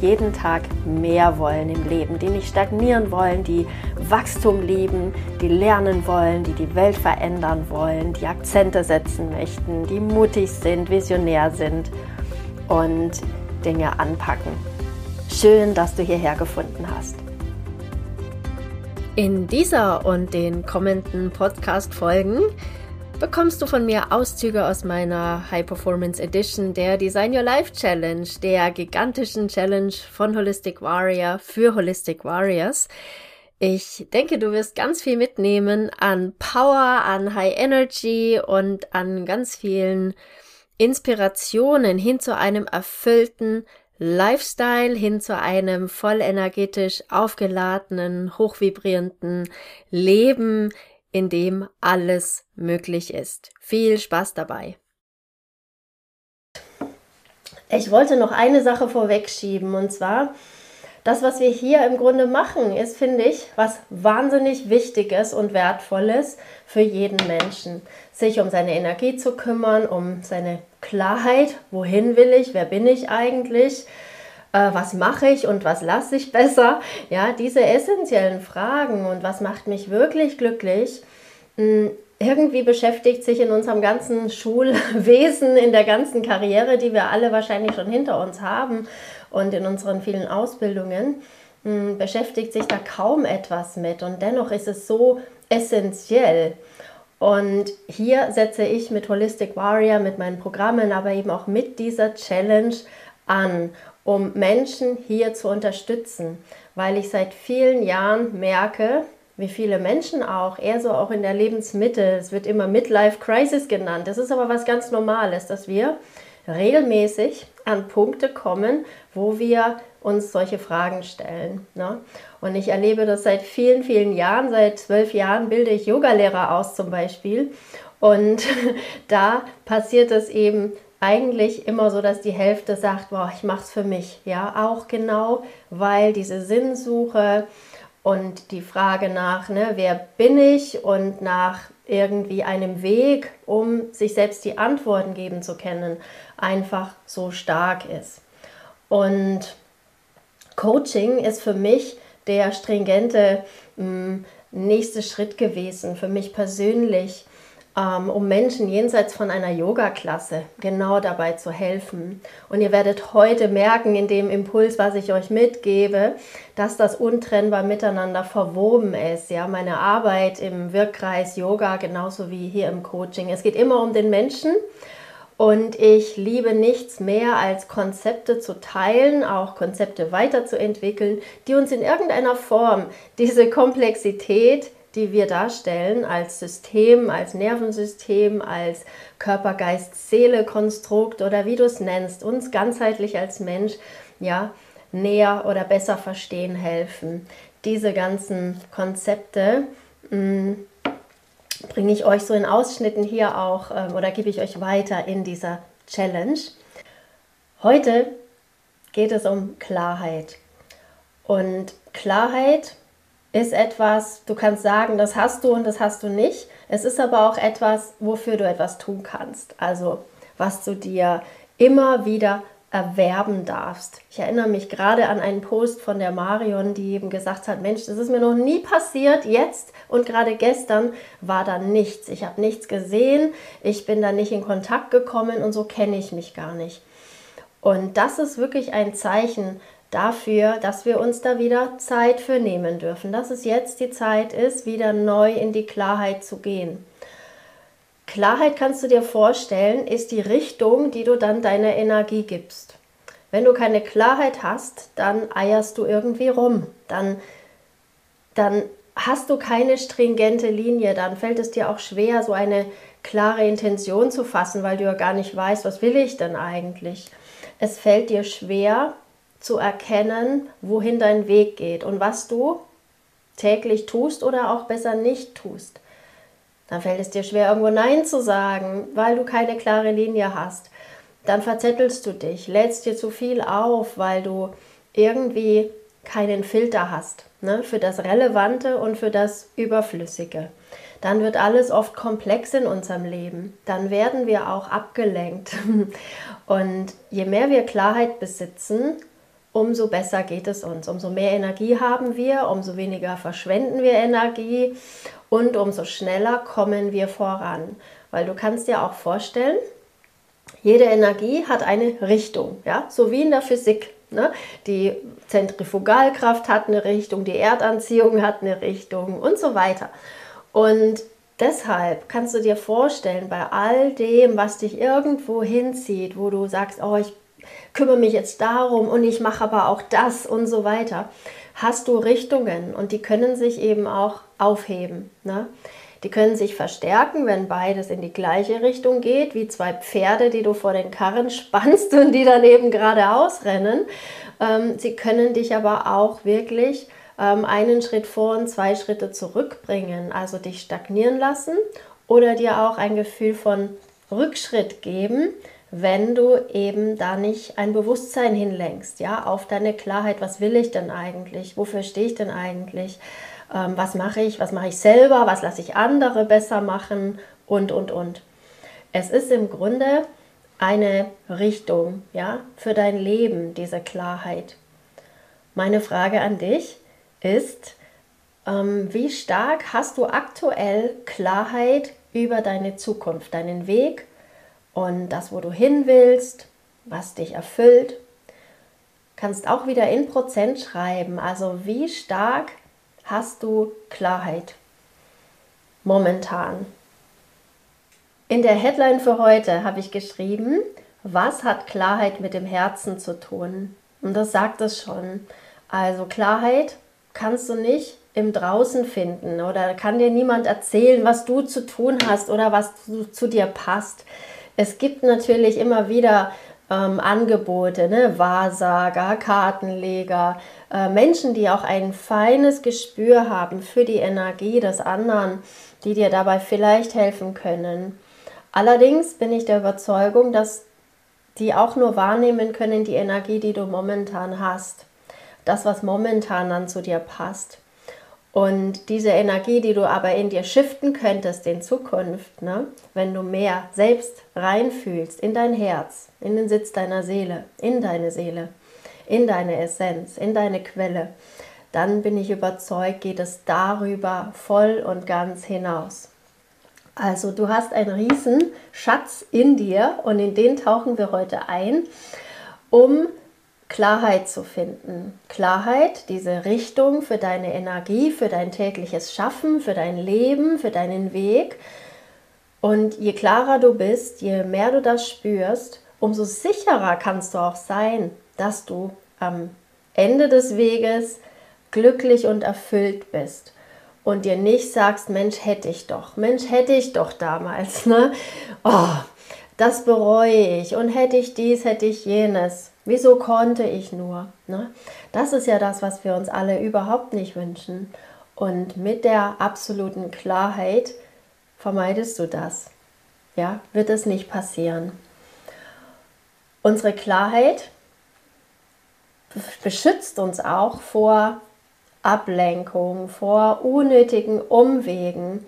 jeden Tag mehr wollen im Leben, die nicht stagnieren wollen, die Wachstum lieben, die lernen wollen, die die Welt verändern wollen, die Akzente setzen möchten, die mutig sind, visionär sind und Dinge anpacken. Schön, dass du hierher gefunden hast. In dieser und den kommenden Podcast-Folgen bekommst du von mir Auszüge aus meiner High Performance Edition der Design Your Life Challenge, der gigantischen Challenge von Holistic Warrior für Holistic Warriors. Ich denke, du wirst ganz viel mitnehmen an Power, an High Energy und an ganz vielen Inspirationen hin zu einem erfüllten Lifestyle, hin zu einem voll energetisch aufgeladenen, hochvibrierenden Leben, in dem alles möglich ist. Viel Spaß dabei. Ich wollte noch eine Sache vorwegschieben und zwar das, was wir hier im Grunde machen, ist, finde ich, was wahnsinnig Wichtiges und Wertvolles für jeden Menschen. Sich um seine Energie zu kümmern, um seine Klarheit, wohin will ich, wer bin ich eigentlich, äh, was mache ich und was lasse ich besser. Ja, diese essentiellen Fragen und was macht mich wirklich glücklich, mh, irgendwie beschäftigt sich in unserem ganzen Schulwesen, in der ganzen Karriere, die wir alle wahrscheinlich schon hinter uns haben und in unseren vielen Ausbildungen, hm, beschäftigt sich da kaum etwas mit. Und dennoch ist es so essentiell. Und hier setze ich mit Holistic Warrior, mit meinen Programmen, aber eben auch mit dieser Challenge an, um Menschen hier zu unterstützen, weil ich seit vielen Jahren merke, wie viele Menschen auch, eher so auch in der Lebensmitte, es wird immer Midlife Crisis genannt. Das ist aber was ganz Normales, dass wir regelmäßig an Punkte kommen, wo wir uns solche Fragen stellen. Ne? Und ich erlebe das seit vielen, vielen Jahren. Seit zwölf Jahren bilde ich Yogalehrer aus zum Beispiel. Und da passiert es eben eigentlich immer so, dass die Hälfte sagt, boah, ich mache es für mich. Ja, auch genau, weil diese Sinnsuche, und die Frage nach, ne, wer bin ich und nach irgendwie einem Weg, um sich selbst die Antworten geben zu können, einfach so stark ist. Und Coaching ist für mich der stringente mh, hm, nächste Schritt gewesen, für mich persönlich, um Menschen jenseits von einer Yoga-Klasse genau dabei zu helfen. Und ihr werdet heute merken, in dem Impuls, was ich euch mitgebe, dass das untrennbar miteinander verwoben ist. Ja, meine Arbeit im Wirkkreis Yoga genauso wie hier im Coaching. Es geht immer um den Menschen. Und ich liebe nichts mehr als Konzepte zu teilen, auch Konzepte weiterzuentwickeln, die uns in irgendeiner Form diese Komplexität die wir darstellen als System, als Nervensystem, als Körper, Geist, Seele, Konstrukt oder wie du es nennst, uns ganzheitlich als Mensch ja näher oder besser verstehen helfen. Diese ganzen Konzepte mh, mm, bringe ich euch so in Ausschnitten hier auch ähm, oder gebe ich euch weiter in dieser Challenge. Heute geht es um Klarheit. Und Klarheit ist etwas, du kannst sagen, das hast du und das hast du nicht. Es ist aber auch etwas, wofür du etwas tun kannst. Also was du dir immer wieder erwerben darfst. Ich erinnere mich gerade an einen Post von der Marion, die eben gesagt hat, Mensch, das ist mir noch nie passiert, jetzt und gerade gestern war da nichts. Ich habe nichts gesehen, ich bin da nicht in Kontakt gekommen und so kenne ich mich gar nicht. Und das ist wirklich ein Zeichen, dafür, dass wir uns da wieder Zeit für nehmen dürfen, dass es jetzt die Zeit ist, wieder neu in die Klarheit zu gehen. Klarheit kannst du dir vorstellen, ist die Richtung, die du dann deiner Energie gibst. Wenn du keine Klarheit hast, dann eierst du irgendwie rum, dann, dann hast du keine stringente Linie, dann fällt es dir auch schwer, so eine klare Intention zu fassen, weil du ja gar nicht weißt, was will ich denn eigentlich. Es fällt dir schwer, zu erkennen, wohin dein Weg geht und was du täglich tust oder auch besser nicht tust. Dann fällt es dir schwer, irgendwo Nein zu sagen, weil du keine klare Linie hast. Dann verzettelst du dich, lädst dir zu viel auf, weil du irgendwie keinen Filter hast ne, für das Relevante und für das Überflüssige. Dann wird alles oft komplex in unserem Leben. Dann werden wir auch abgelenkt. Und je mehr wir Klarheit besitzen, umso besser geht es uns. Umso mehr Energie haben wir, umso weniger verschwenden wir Energie und umso schneller kommen wir voran. Weil du kannst dir auch vorstellen, jede Energie hat eine Richtung, ja? so wie in der Physik. Ne? Die Zentrifugalkraft hat eine Richtung, die Erdanziehung hat eine Richtung und so weiter. Und deshalb kannst du dir vorstellen, bei all dem, was dich irgendwo hinzieht, wo du sagst, oh, ich kümmere mich jetzt darum und ich mache aber auch das und so weiter, hast du Richtungen und die können sich eben auch aufheben. Ne? Die können sich verstärken, wenn beides in die gleiche Richtung geht, wie zwei Pferde, die du vor den Karren spannst und die dann eben geradeaus rennen. Ähm, sie können dich aber auch wirklich ähm, einen Schritt vor und zwei Schritte zurückbringen, also dich stagnieren lassen oder dir auch ein Gefühl von Rückschritt geben, wenn du eben da nicht ein Bewusstsein hinlenkst, ja, auf deine Klarheit, was will ich denn eigentlich, wofür stehe ich denn eigentlich, ähm, was mache ich, was mache ich selber, was lasse ich andere besser machen? Und, und, und. Es ist im Grunde eine Richtung, ja, für dein Leben, diese Klarheit. Meine Frage an dich, ist, ähm, wie stark hast du aktuell Klarheit über deine Zukunft, deinen Weg und das, wo du hin willst, was dich erfüllt. Kannst auch wieder in Prozent schreiben, also wie stark hast du Klarheit momentan. In der Headline für heute habe ich geschrieben, was hat Klarheit mit dem Herzen zu tun? Und das sagt es schon. Also Klarheit kannst du nicht im Draußen finden oder kann dir niemand erzählen, was du zu tun hast oder was zu, zu dir passt. Es gibt natürlich immer wieder ähm, Angebote, ne? Wahrsager, Kartenleger, äh, Menschen, die auch ein feines Gespür haben für die Energie des anderen, die dir dabei vielleicht helfen können. Allerdings bin ich der Überzeugung, dass die auch nur wahrnehmen können die Energie, die du momentan hast das, was momentan dann zu dir passt. Und diese Energie, die du aber in dir shiften könntest in Zukunft, ne, wenn du mehr selbst reinfühlst in dein Herz, in den Sitz deiner Seele, in deine Seele, in deine Essenz, in deine Quelle, dann bin ich überzeugt, geht es darüber voll und ganz hinaus. Also du hast einen riesen Schatz in dir und in den tauchen wir heute ein, um Klarheit zu finden. Klarheit, diese Richtung für deine Energie, für dein tägliches Schaffen, für dein Leben, für deinen Weg. Und je klarer du bist, je mehr du das spürst, umso sicherer kannst du auch sein, dass du am Ende des Weges glücklich und erfüllt bist und dir nicht sagst, Mensch, hätte ich doch, Mensch, hätte ich doch damals, ne? Oh, das bereue ich und hätte ich dies, hätte ich jenes. Wieso konnte ich nur? Ne? Das ist ja das, was wir uns alle überhaupt nicht wünschen. Und mit der absoluten Klarheit vermeidest du das. Ja, wird es nicht passieren. Unsere Klarheit beschützt uns auch vor Ablenkung, vor unnötigen Umwegen,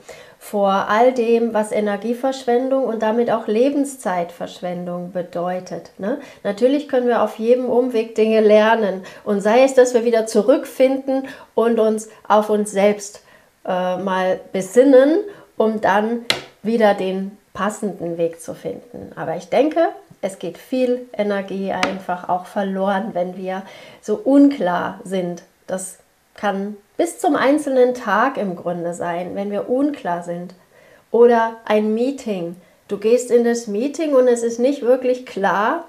vor all dem, was Energieverschwendung und damit auch Lebenszeitverschwendung bedeutet. Ne? Natürlich können wir auf jedem Umweg Dinge lernen und sei es, dass wir wieder zurückfinden und uns auf uns selbst äh, mal besinnen, um dann wieder den passenden Weg zu finden. Aber ich denke, es geht viel Energie einfach auch verloren, wenn wir so unklar sind. Das kann bis zum einzelnen Tag im Grunde sein, wenn wir unklar sind. Oder ein Meeting. Du gehst in das Meeting und es ist nicht wirklich klar,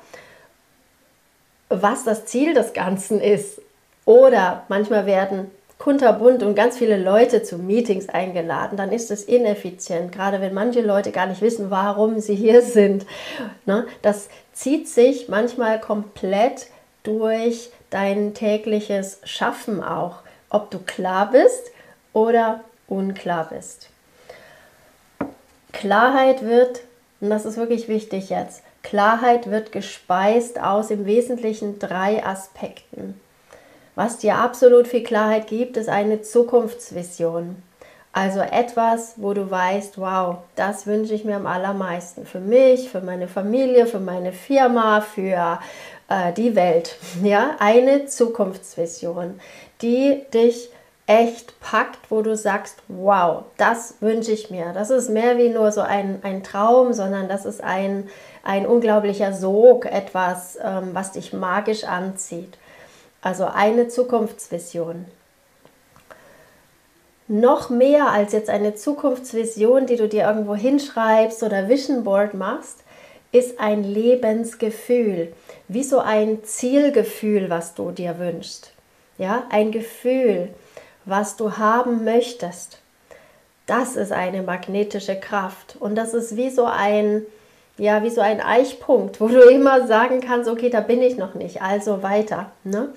was das Ziel des Ganzen ist. Oder manchmal werden kunterbunt und ganz viele Leute zu Meetings eingeladen, dann ist es ineffizient, gerade wenn manche Leute gar nicht wissen, warum sie hier sind. Ne? Das zieht sich manchmal komplett durch dein tägliches Schaffen auch ob du klar bist oder unklar bist. Klarheit wird, und das ist wirklich wichtig jetzt, Klarheit wird gespeist aus im Wesentlichen drei Aspekten. Was dir absolut viel Klarheit gibt, ist eine Zukunftsvision. Also etwas, wo du weißt, wow, das wünsche ich mir am allermeisten. Für mich, für meine Familie, für meine Firma, für äh, die Welt. Ja, eine Zukunftsvision, die dich echt packt, wo du sagst, wow, das wünsche ich mir. Das ist mehr wie nur so ein, ein Traum, sondern das ist ein, ein unglaublicher Sog, etwas, ähm, was dich magisch anzieht. Also eine Zukunftsvision. Noch mehr als jetzt eine Zukunftsvision, die du dir irgendwo hinschreibst oder Vision Board machst, ist ein Lebensgefühl, wie so ein Zielgefühl, was du dir wünschst. Ja, ein Gefühl, was du haben möchtest. Das ist eine magnetische Kraft und das ist wie so ein ja, wie so ein Eichpunkt, wo du immer sagen kannst, okay, da bin ich noch nicht, also weiter. Ne?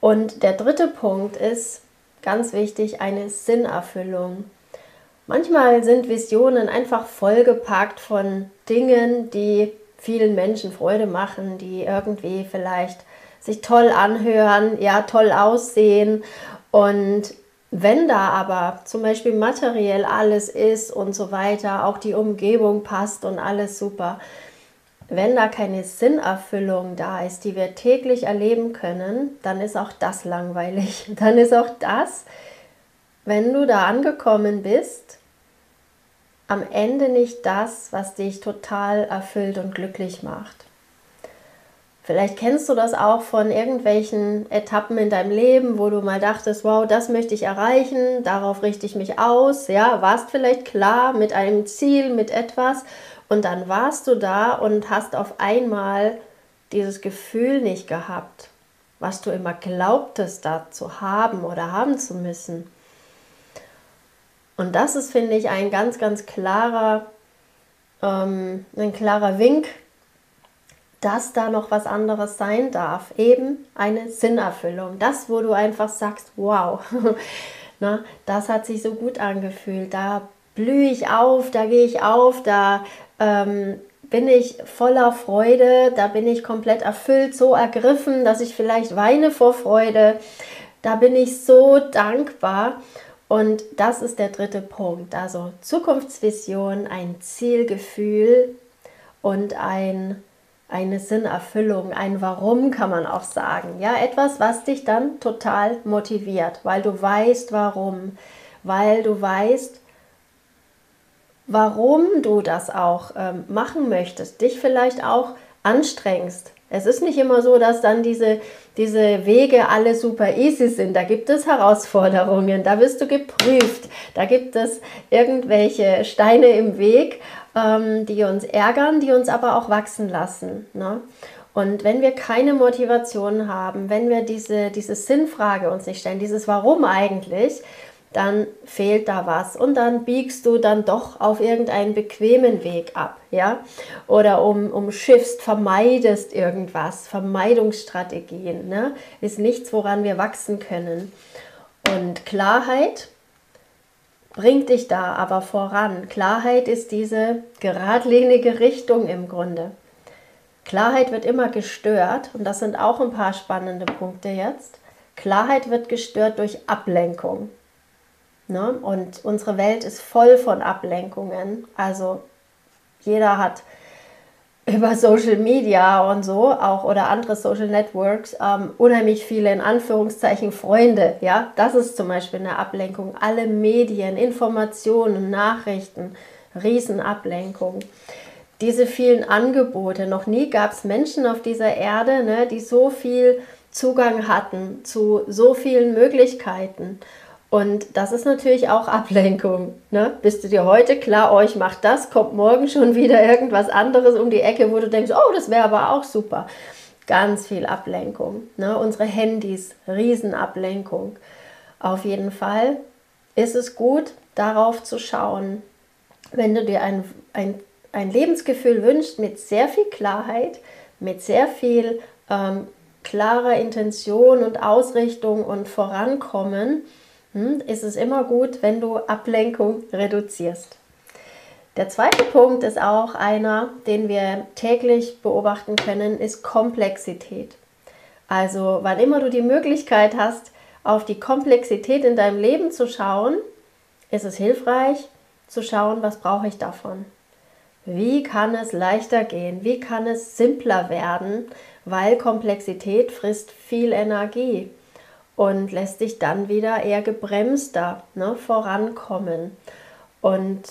Und der dritte Punkt ist ganz wichtig, eine Sinnerfüllung. Manchmal sind Visionen einfach vollgepackt von Dingen, die vielen Menschen Freude machen, die irgendwie vielleicht sich toll anhören, ja, toll aussehen. Und wenn da aber zum Beispiel materiell alles ist und so weiter, auch die Umgebung passt und alles super, wenn da keine Sinnerfüllung da ist, die wir täglich erleben können, dann ist auch das langweilig. Dann ist auch das, wenn du da angekommen bist, am Ende nicht das, was dich total erfüllt und glücklich macht. Vielleicht kennst du das auch von irgendwelchen Etappen in deinem Leben, wo du mal dachtest, wow, das möchte ich erreichen, darauf richte ich mich aus, ja, warst vielleicht klar mit einem Ziel, mit etwas und dann warst du da und hast auf einmal dieses Gefühl nicht gehabt, was du immer glaubtest, da zu haben oder haben zu müssen. Und das ist, finde ich, ein ganz, ganz klarer, ähm, ein klarer Wink, dass da noch was anderes sein darf. Eben eine Sinnerfüllung. Das, wo du einfach sagst, wow, na, das hat sich so gut angefühlt. Da blühe ich auf, da gehe ich auf, da ähm, bin ich voller Freude, da bin ich komplett erfüllt, so ergriffen, dass ich vielleicht weine vor Freude. Da bin ich so dankbar. Und das ist der dritte Punkt. Also Zukunftsvision, ein Zielgefühl und ein, eine Sinnerfüllung, ein Warum kann man auch sagen. Ja, etwas, was dich dann total motiviert, weil du weißt, warum, weil du weißt, warum du das auch ähm, machen möchtest, dich vielleicht auch anstrengst. Es ist nicht immer so, dass dann diese, diese Wege alle super easy sind. Da gibt es Herausforderungen, da wirst du geprüft, da gibt es irgendwelche Steine im Weg, ähm, die uns ärgern, die uns aber auch wachsen lassen. Ne? Und wenn wir keine Motivation haben, wenn wir diese, diese Sinnfrage uns nicht stellen, dieses Warum eigentlich, dann fehlt da was und dann biegst du dann doch auf irgendeinen bequemen Weg ab, ja? Oder um, umschiffst, vermeidest irgendwas, Vermeidungsstrategien, ne? Ist nichts, woran wir wachsen können. Und Klarheit bringt dich da aber voran. Klarheit ist diese geradlinige Richtung im Grunde. Klarheit wird immer gestört und das sind auch ein paar spannende Punkte jetzt. Klarheit wird gestört durch Ablenkung. Ne? Und unsere Welt ist voll von Ablenkungen. Also jeder hat über Social Media und so auch oder andere Social Networks ähm, unheimlich viele in Anführungszeichen Freunde. Ja, das ist zum Beispiel eine Ablenkung. Alle Medien, Informationen, Nachrichten, Riesenablenkung. Diese vielen Angebote. Noch nie gab es Menschen auf dieser Erde, ne, die so viel Zugang hatten zu so vielen Möglichkeiten. Und das ist natürlich auch Ablenkung. Ne? Bist du dir heute klar, oh, ich mache das, kommt morgen schon wieder irgendwas anderes um die Ecke, wo du denkst, oh, das wäre aber auch super. Ganz viel Ablenkung. Ne? Unsere Handys, Riesenablenkung. Auf jeden Fall ist es gut, darauf zu schauen, wenn du dir ein, ein, ein Lebensgefühl wünschst mit sehr viel Klarheit, mit sehr viel ähm, klarer Intention und Ausrichtung und Vorankommen, ist es immer gut, wenn du Ablenkung reduzierst. Der zweite Punkt ist auch einer, den wir täglich beobachten können, ist Komplexität. Also wann immer du die Möglichkeit hast, auf die Komplexität in deinem Leben zu schauen, ist es hilfreich zu schauen, was brauche ich davon. Wie kann es leichter gehen? Wie kann es simpler werden? Weil Komplexität frisst viel Energie und lässt dich dann wieder eher gebremster ne, vorankommen. Und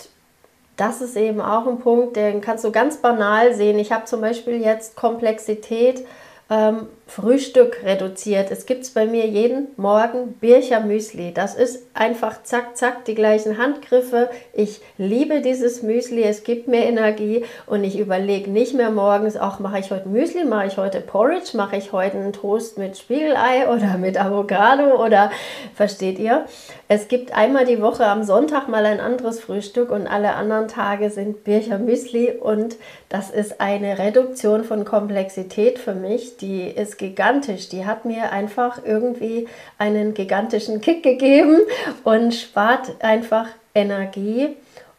das ist eben auch ein Punkt, den kannst du ganz banal sehen. Ich habe zum Beispiel jetzt Komplexität ähm, Frühstück reduziert. Es gibt bei mir jeden Morgen Bircher Müsli. Das ist einfach zack, zack, die gleichen Handgriffe. Ich liebe dieses Müsli, es gibt mir Energie und ich überlege nicht mehr morgens, auch mache ich heute Müsli, mache ich heute Porridge, mache ich heute einen Toast mit Spiegelei oder mit Avocado oder versteht ihr? Es gibt einmal die Woche am Sonntag mal ein anderes Frühstück und alle anderen Tage sind Bircher Müsli und das ist eine Reduktion von Komplexität für mich, die ist gigantisch. Die hat mir einfach irgendwie einen gigantischen Kick gegeben und spart einfach Energie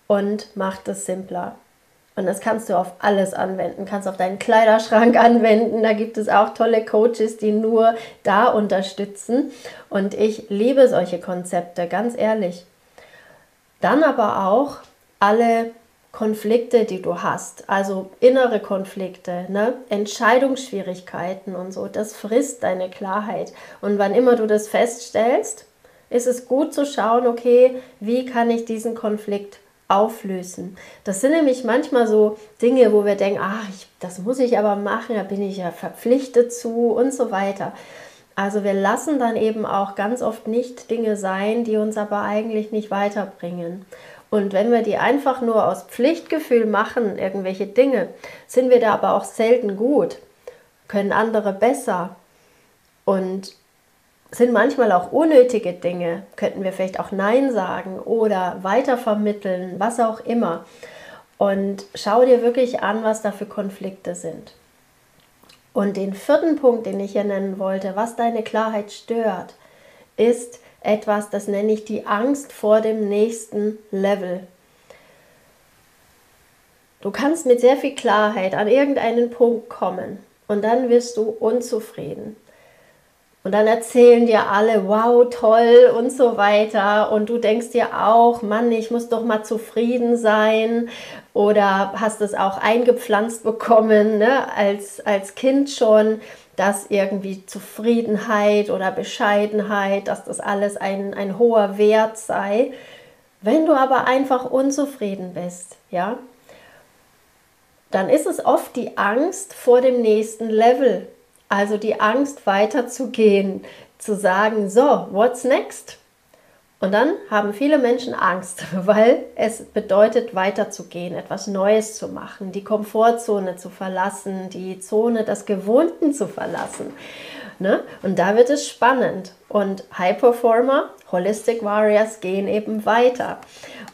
und macht es simpler. Und das kannst du auf alles anwenden. Kannst auf deinen Kleiderschrank anwenden. Da gibt es auch tolle Coaches, die nur da unterstützen. Und ich liebe solche Konzepte, ganz ehrlich. Dann aber auch alle Konflikte, die du hast, also innere Konflikte, ne? Entscheidungsschwierigkeiten und so, das frisst deine Klarheit. Und wann immer du das feststellst, ist es gut zu schauen, okay, wie kann ich diesen Konflikt auflösen. Das sind nämlich manchmal so Dinge, wo wir denken, ach, ich, das muss ich aber machen, da bin ich ja verpflichtet zu und so weiter. Also wir lassen dann eben auch ganz oft nicht Dinge sein, die uns aber eigentlich nicht weiterbringen. Und wenn wir die einfach nur aus Pflichtgefühl machen, irgendwelche Dinge, sind wir da aber auch selten gut, können andere besser und sind manchmal auch unnötige Dinge, könnten wir vielleicht auch Nein sagen oder weitervermitteln, was auch immer. Und schau dir wirklich an, was da für Konflikte sind. Und den vierten Punkt, den ich hier nennen wollte, was deine Klarheit stört, ist, etwas, das nenne ich die Angst vor dem nächsten Level. Du kannst mit sehr viel Klarheit an irgendeinen Punkt kommen und dann wirst du unzufrieden. Und dann erzählen dir alle, wow, toll und so weiter. Und du denkst dir auch, Mann, ich muss doch mal zufrieden sein. Oder hast es auch eingepflanzt bekommen, ne? als, als Kind schon dass irgendwie Zufriedenheit oder Bescheidenheit, dass das alles ein, ein hoher Wert sei. Wenn du aber einfach unzufrieden bist, ja, dann ist es oft die Angst vor dem nächsten Level. Also die Angst weiterzugehen, zu sagen, so, what's next? Und dann haben viele Menschen Angst, weil es bedeutet, weiterzugehen, etwas Neues zu machen, die Komfortzone zu verlassen, die Zone des Gewohnten zu verlassen. Ne? Und da wird es spannend. Und High Performer, Holistic Warriors gehen eben weiter.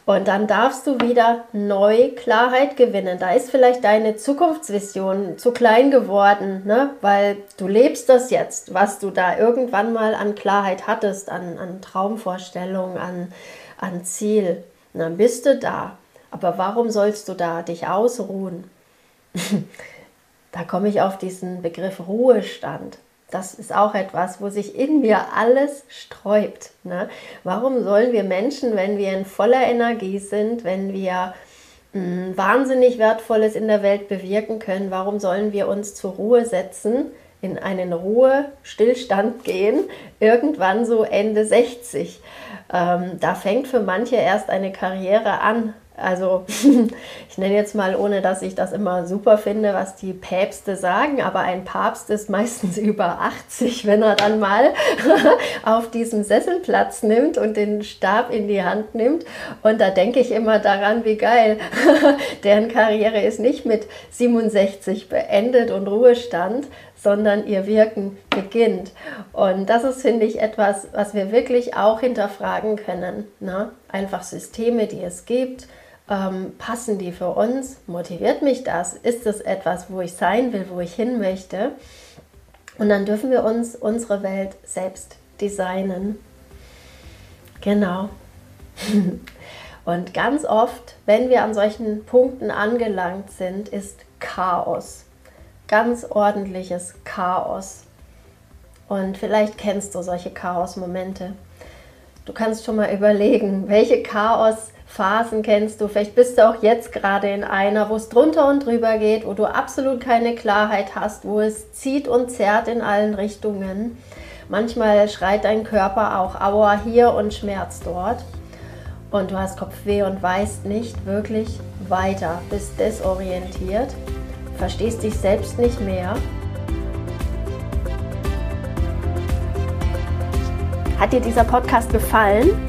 Und dann darfst du wieder neu Klarheit gewinnen. Da ist vielleicht deine Zukunftsvision zu klein geworden, ne? weil du lebst das jetzt, was du da irgendwann mal an Klarheit hattest, an, an Traumvorstellung, an, an Ziel. Und dann bist du da. Aber warum sollst du da dich ausruhen? da komme ich auf diesen Begriff Ruhestand. Das ist auch etwas, wo sich in mir alles sträubt. Ne? Warum sollen wir Menschen, wenn wir in voller Energie sind, wenn wir mh, hm, wahnsinnig Wertvolles in der Welt bewirken können, warum sollen wir uns zur Ruhe setzen, in einen Ruhestillstand gehen, irgendwann so Ende 60? Ähm, da fängt für manche erst eine Karriere an, also ich nenne jetzt mal, ohne dass ich das immer super finde, was die Päpste sagen, aber ein Papst ist meistens über 80, wenn er dann mal auf diesem Sessel Platz nimmt und den Stab in die Hand nimmt. Und da denke ich immer daran, wie geil, deren Karriere ist nicht mit 67 beendet und Ruhestand, sondern ihr Wirken beginnt. Und das ist, finde ich, etwas, was wir wirklich auch hinterfragen können. Ne? Einfach Systeme, die es gibt, ähm, passen die für uns? Motiviert mich das? Ist das etwas, wo ich sein will, wo ich hin möchte? Und dann dürfen wir uns unsere Welt selbst designen. Genau. Und ganz oft, wenn wir an solchen Punkten angelangt sind, ist Chaos. Ganz ordentliches Chaos. Und vielleicht kennst du solche Chaos-Momente. Du kannst schon mal überlegen, welche Chaos-Phasen kennst du. Vielleicht bist du auch jetzt gerade in einer, wo es drunter und drüber geht, wo du absolut keine Klarheit hast, wo es zieht und zerrt in allen Richtungen. Manchmal schreit dein Körper auch Aua hier und Schmerz dort. Und du hast Kopfweh und weißt nicht wirklich weiter, bist desorientiert, verstehst dich selbst nicht mehr Hat dir dieser Podcast gefallen?